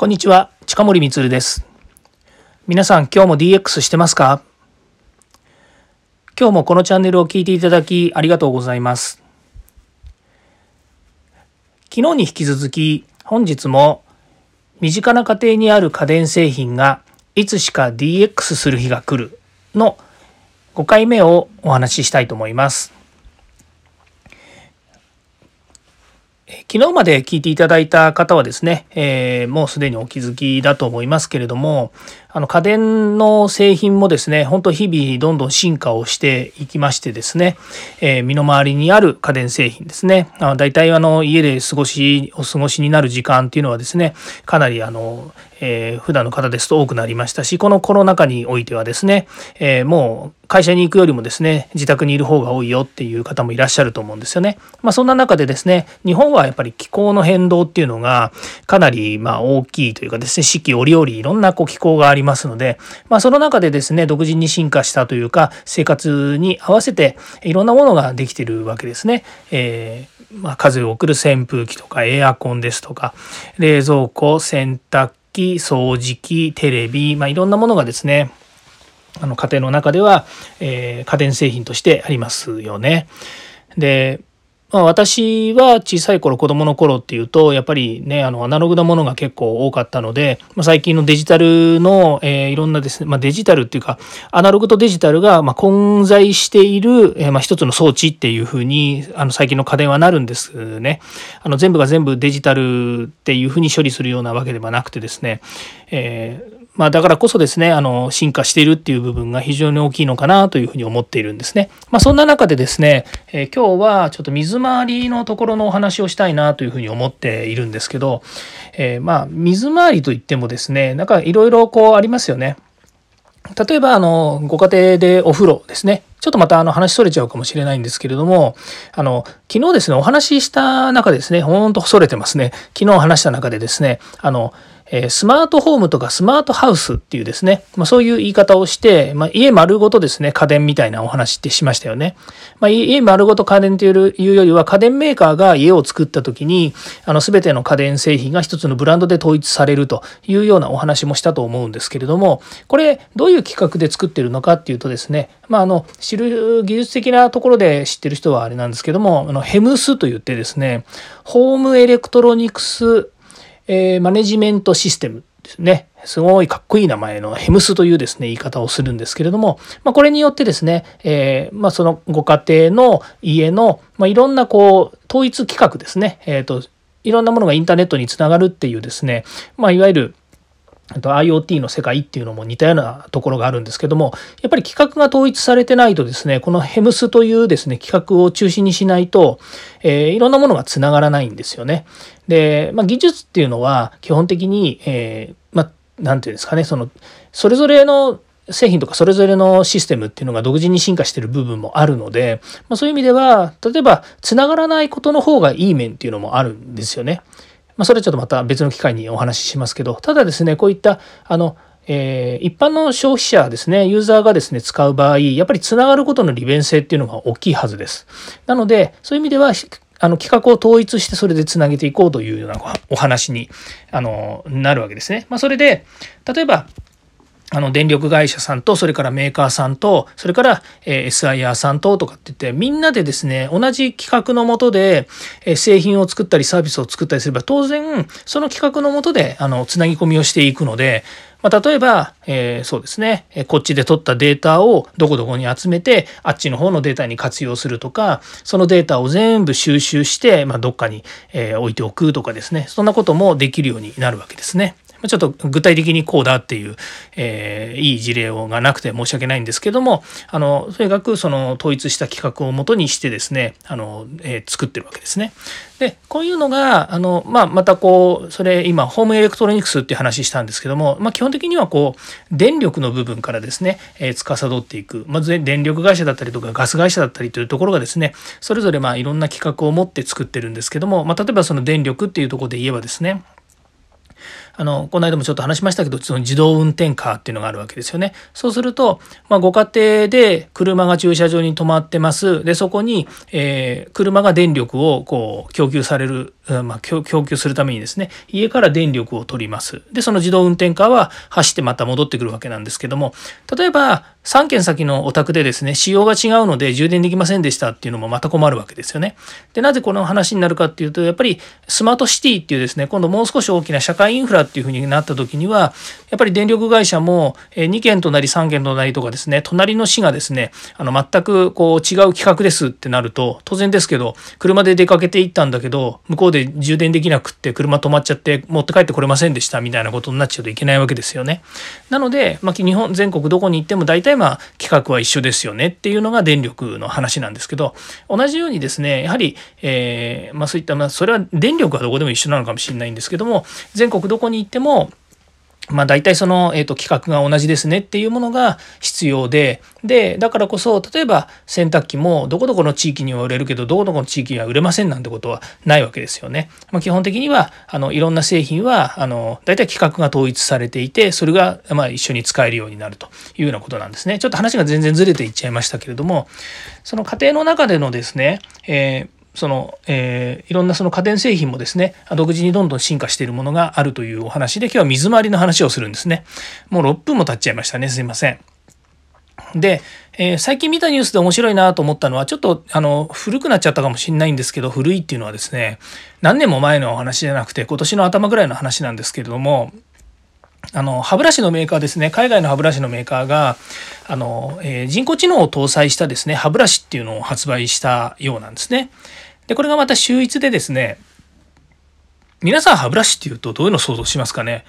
こんにちは、近森光です。皆さん、今日も DX してますか？今日もこのチャンネルを聞いていただきありがとうございます。昨日に引き続き、本日も身近な家庭にある家電製品がいつしか DX する日が来るの5回目をお話ししたいと思います。昨日まで聞いていただいた方はですね、えー、もうすでにお気づきだと思いますけれども、あの家電の製品もですね、本当日々どんどん進化をしていきましてですね、えー、身の回りにある家電製品ですね、あ大体あの家で過ごし、お過ごしになる時間っていうのはですね、かなりあの、えー、普段の方ですと多くなりましたし、このコロナ禍においてはですね、えー、もう会社に行くよりもですね、自宅にいる方が多いよっていう方もいらっしゃると思うんですよね。まあそんな中でですね、日本はやっぱり気候の変動っていうのがかなりまあ大きいというかですね、四季折々いろんなこう気候がありますので、まあその中でですね、独自に進化したというか、生活に合わせていろんなものができてるわけですね。えーまあ、風を送る扇風機とかエアコンですとか冷蔵庫洗濯機、掃除機、テレビ、まあ、いろんなものがですね、あの家庭の中では、えー、家電製品としてありますよね。で、まあ、私は小さい頃子供の頃っていうとやっぱりねあのアナログなものが結構多かったので、まあ、最近のデジタルの、えー、いろんなですね、まあ、デジタルっていうかアナログとデジタルがま混在している、えー、まあ一つの装置っていうふうにあの最近の家電はなるんですね。あの全部が全部デジタルっていうふうに処理するようなわけではなくてですね、えーまあ、だからこそですね、あの、進化しているっていう部分が非常に大きいのかなというふうに思っているんですね。まあ、そんな中でですね、えー、今日はちょっと水回りのところのお話をしたいなというふうに思っているんですけど、えー、まあ、水回りといってもですね、なんかいろいろこうありますよね。例えば、あの、ご家庭でお風呂ですね。ちょっとまたあの話それちゃうかもしれないんですけれども、あの、昨日ですね、お話しした中ですね、ほんとそれてますね。昨日話した中でですね、あの、えスマートホームとかスマートハウスっていうですね、まあ、そういう言い方をして、まあ、家丸ごとですね、家電みたいなお話ってしましたよね。まあ、家丸ごと家電というよりは、家電メーカーが家を作った時に、あの、すべての家電製品が一つのブランドで統一されるというようなお話もしたと思うんですけれども、これ、どういう企画で作ってるのかっていうとですね、まあ、あの、知る技術的なところで知ってる人はあれなんですけども、あの、ヘムスと言ってですね、ホームエレクトロニクスえー、マネジメントシステムですね。すごいかっこいい名前のヘムスというですね、言い方をするんですけれども、まあ、これによってですね、えー、まあ、そのご家庭の家の、まあ、いろんなこう、統一規格ですね、えっ、ー、と、いろんなものがインターネットにつながるっていうですね、まあ、いわゆる、と IoT の世界っていうのも似たようなところがあるんですけどもやっぱり規格が統一されてないとですねこのヘムスというですね規格を中心にしないと、えー、いろんなものがつながらないんですよね。で、まあ、技術っていうのは基本的に、えー、まあ何て言うんですかねそのそれぞれの製品とかそれぞれのシステムっていうのが独自に進化してる部分もあるので、まあ、そういう意味では例えばつながらないことの方がいい面っていうのもあるんですよね。まあ、それはちょっとまた別の機会にお話ししますけど、ただですね、こういった、あの、えー、一般の消費者ですね、ユーザーがですね、使う場合、やっぱりつながることの利便性っていうのが大きいはずです。なので、そういう意味では、あの、企画を統一してそれでつなげていこうというようなお話に、あの、なるわけですね。まあ、それで、例えば、あの、電力会社さんと、それからメーカーさんと、それから、え、SIR さんと、とかって言って、みんなでですね、同じ企画のもとで、え、製品を作ったり、サービスを作ったりすれば、当然、その企画のもとで、あの、つなぎ込みをしていくので、まあ、例えば、えー、そうですね、えこっちで取ったデータをどこどこに集めて、あっちの方のデータに活用するとか、そのデータを全部収集して、まあ、どっかに、え置いておくとかですね、そんなこともできるようになるわけですね。ちょっと具体的にこうだっていう、えー、いい事例がなくて申し訳ないんですけども、あの、とにかくその統一した企画をもとにしてですね、あの、えー、作ってるわけですね。で、こういうのが、あの、まあ、またこう、それ今、ホームエレクトロニクスっていう話したんですけども、まあ、基本的にはこう、電力の部分からですね、えー、司っていく。まず、電力会社だったりとか、ガス会社だったりというところがですね、それぞれまあ、いろんな企画を持って作ってるんですけども、まあ、例えばその電力っていうところで言えばですね、あのこの間もちょっと話しましたけどその自動運転カーっていうのがあるわけですよね。そうすると、まあ、ご家庭で車が駐車場に止まってますでそこに、えー、車が電力をこう供給される、まあ、供給するためにですね家から電力を取りますでその自動運転カーは走ってまた戻ってくるわけなんですけども例えば3軒先のお宅でですね仕様が違うので充電できませんでしたっていうのもまた困るわけですよね。でなぜこの話になるかっていうとやっぱりスマートシティっていうですね今度もう少し大きな社会インフラっていうふうになった時にはやっぱり電力会社も2軒隣3軒隣とかですね隣の市がですねあの全くこう違う企画ですってなると当然ですけど車で出かけて行ったんだけど向こうで充電できなくって車止まっちゃって持って帰ってこれませんでしたみたいなことになっちゃうといけないわけですよね。なので、まあ、日本全国どこに行っても大体まあ規格は一緒ですよねっていうのが電力の話なんですけど同じようにですねやはり、えー、まあ、そういった、まあ、それは電力はどこでも一緒なのかもしれないんですけども全国どこに行ってもまあ大体その、えーと、規格が同じですねっていうものが必要で、で、だからこそ、例えば洗濯機もどこどこの地域には売れるけど、どこどこの地域には売れませんなんてことはないわけですよね。まあ、基本的には、あの、いろんな製品は、あの、大体規格が統一されていて、それが、まあ一緒に使えるようになるというようなことなんですね。ちょっと話が全然ずれていっちゃいましたけれども、その家庭の中でのですね、えーその、えー、いろんなその家電製品もですね、独自にどんどん進化しているものがあるというお話で、今日は水回りの話をするんですね。もう6分も経っちゃいましたね。すいません。で、えー、最近見たニュースで面白いなと思ったのは、ちょっとあの古くなっちゃったかもしれないんですけど、古いっていうのはですね、何年も前のお話じゃなくて、今年の頭ぐらいの話なんですけれども、あの歯ブラシのメーカーですね海外の歯ブラシのメーカーがあの、えー、人工知能を搭載したですね歯ブラシっていうのを発売したようなんですね。でこれがまた秀逸でですね皆さん歯ブラシっていうとどういうの想像しますかね？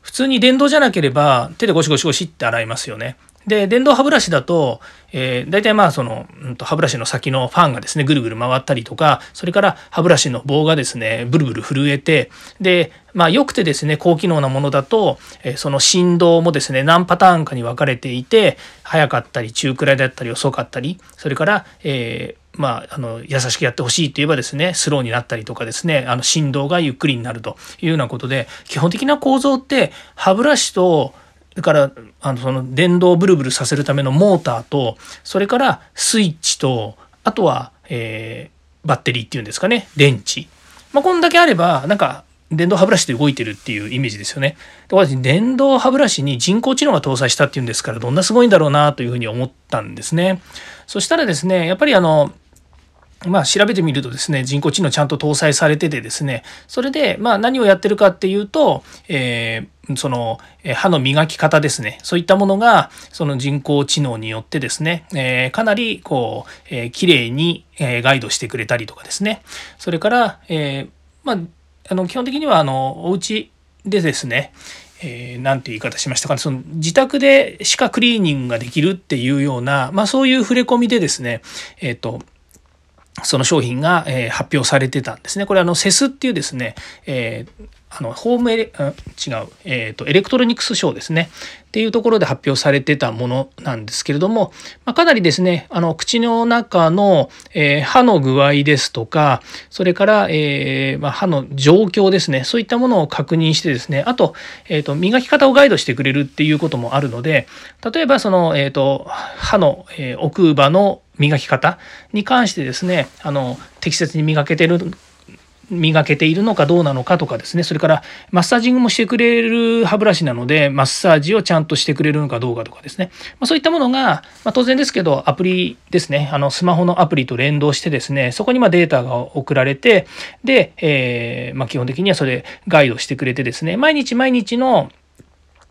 普通に電動じゃなければ手でゴシゴシゴシって洗いますよね。で電動歯ブラシだと、えー、大体まあその、うん、と歯ブラシの先のファンがですねぐるぐる回ったりとかそれから歯ブラシの棒がですねブルブル震えてでまあよくてですね高機能なものだと、えー、その振動もですね何パターンかに分かれていて速かったり中くらいだったり遅かったりそれから、えーまあ、あの優しくやってほしいといえばですねスローになったりとかですねあの振動がゆっくりになるというようなことで基本的な構造って歯ブラシとそれからあのその電動をブルブルさせるためのモーターとそれからスイッチとあとは、えー、バッテリーっていうんですかね電池、まあ、こんだけあればなんか電動歯ブラシで動いてるっていうイメージですよね。電動歯ブラシに人工知能が搭載したっていうんですからどんなすごいんだろうなというふうに思ったんですね。そしたらですねやっぱりあのまあ、調べてみるとですね人工知能ちゃんと搭載されててですねそれでまあ何をやってるかっていうと、えー、その歯の磨き方ですね。そういったものがその人工知能によってですね、えー、かなりこう、えー、綺麗に、え、ガイドしてくれたりとかですね。それから、えー、まああの基本的にはあのお家でですねえー、なんて言い方しましたかね、その自宅で歯科クリーニングができるっていうような、まあそういう触れ込みでですね、えっ、ー、と、その商品が、えー、発表されてたんですね。これあの CES っていうですね、えー、あのホームエレ、違う、えーと、エレクトロニクスショーですねっていうところで発表されてたものなんですけれども、まあ、かなりですねあの口の中の、えー、歯の具合ですとかそれから、えーまあ、歯の状況ですねそういったものを確認してですねあと,、えーと、磨き方をガイドしてくれるっていうこともあるので例えばその、えーと、歯の、えー、奥歯の磨き方に関してですねあの適切に磨けてる磨けているのかどうなのかとかですねそれからマッサージングもしてくれる歯ブラシなのでマッサージをちゃんとしてくれるのかどうかとかですね、まあ、そういったものが、まあ、当然ですけどアプリですね。あのスマホのアプリと連動してですねそこにまデータが送られてで、えー、まあ、基本的にはそれガイドしてくれてですね毎日毎日の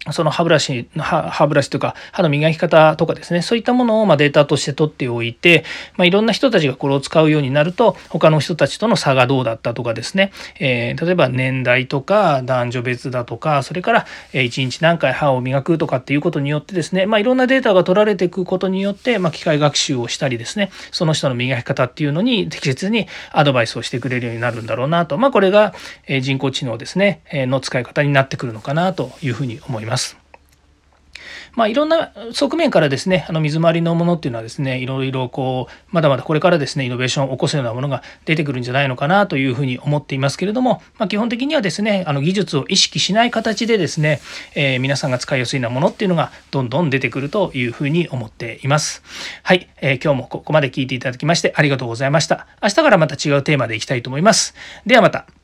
その歯ブラシ、歯ブラシというか歯の磨き方とかですね、そういったものをまデータとして取っておいて、まあ、いろんな人たちがこれを使うようになると、他の人たちとの差がどうだったとかですね、えー、例えば年代とか男女別だとか、それから1日何回歯を磨くとかっていうことによってですね、まあ、いろんなデータが取られていくことによって、まあ、機械学習をしたりですね、その人の磨き方っていうのに適切にアドバイスをしてくれるようになるんだろうなと、ま、これが人工知能ですね、の使い方になってくるのかなというふうに思います。ます。まあ、いろんな側面からですねあの水回りのものっていうのはですねいろいろこうまだまだこれからですねイノベーションを起こすようなものが出てくるんじゃないのかなというふうに思っていますけれども、まあ、基本的にはですねあの技術を意識しない形でですね、えー、皆さんが使いやすいようなものっていうのがどんどん出てくるというふうに思っています。はい、えー、今日もここまで聞いていただきましてありがとうございました。明日からまた違うテーマでいきたいと思います。ではまた。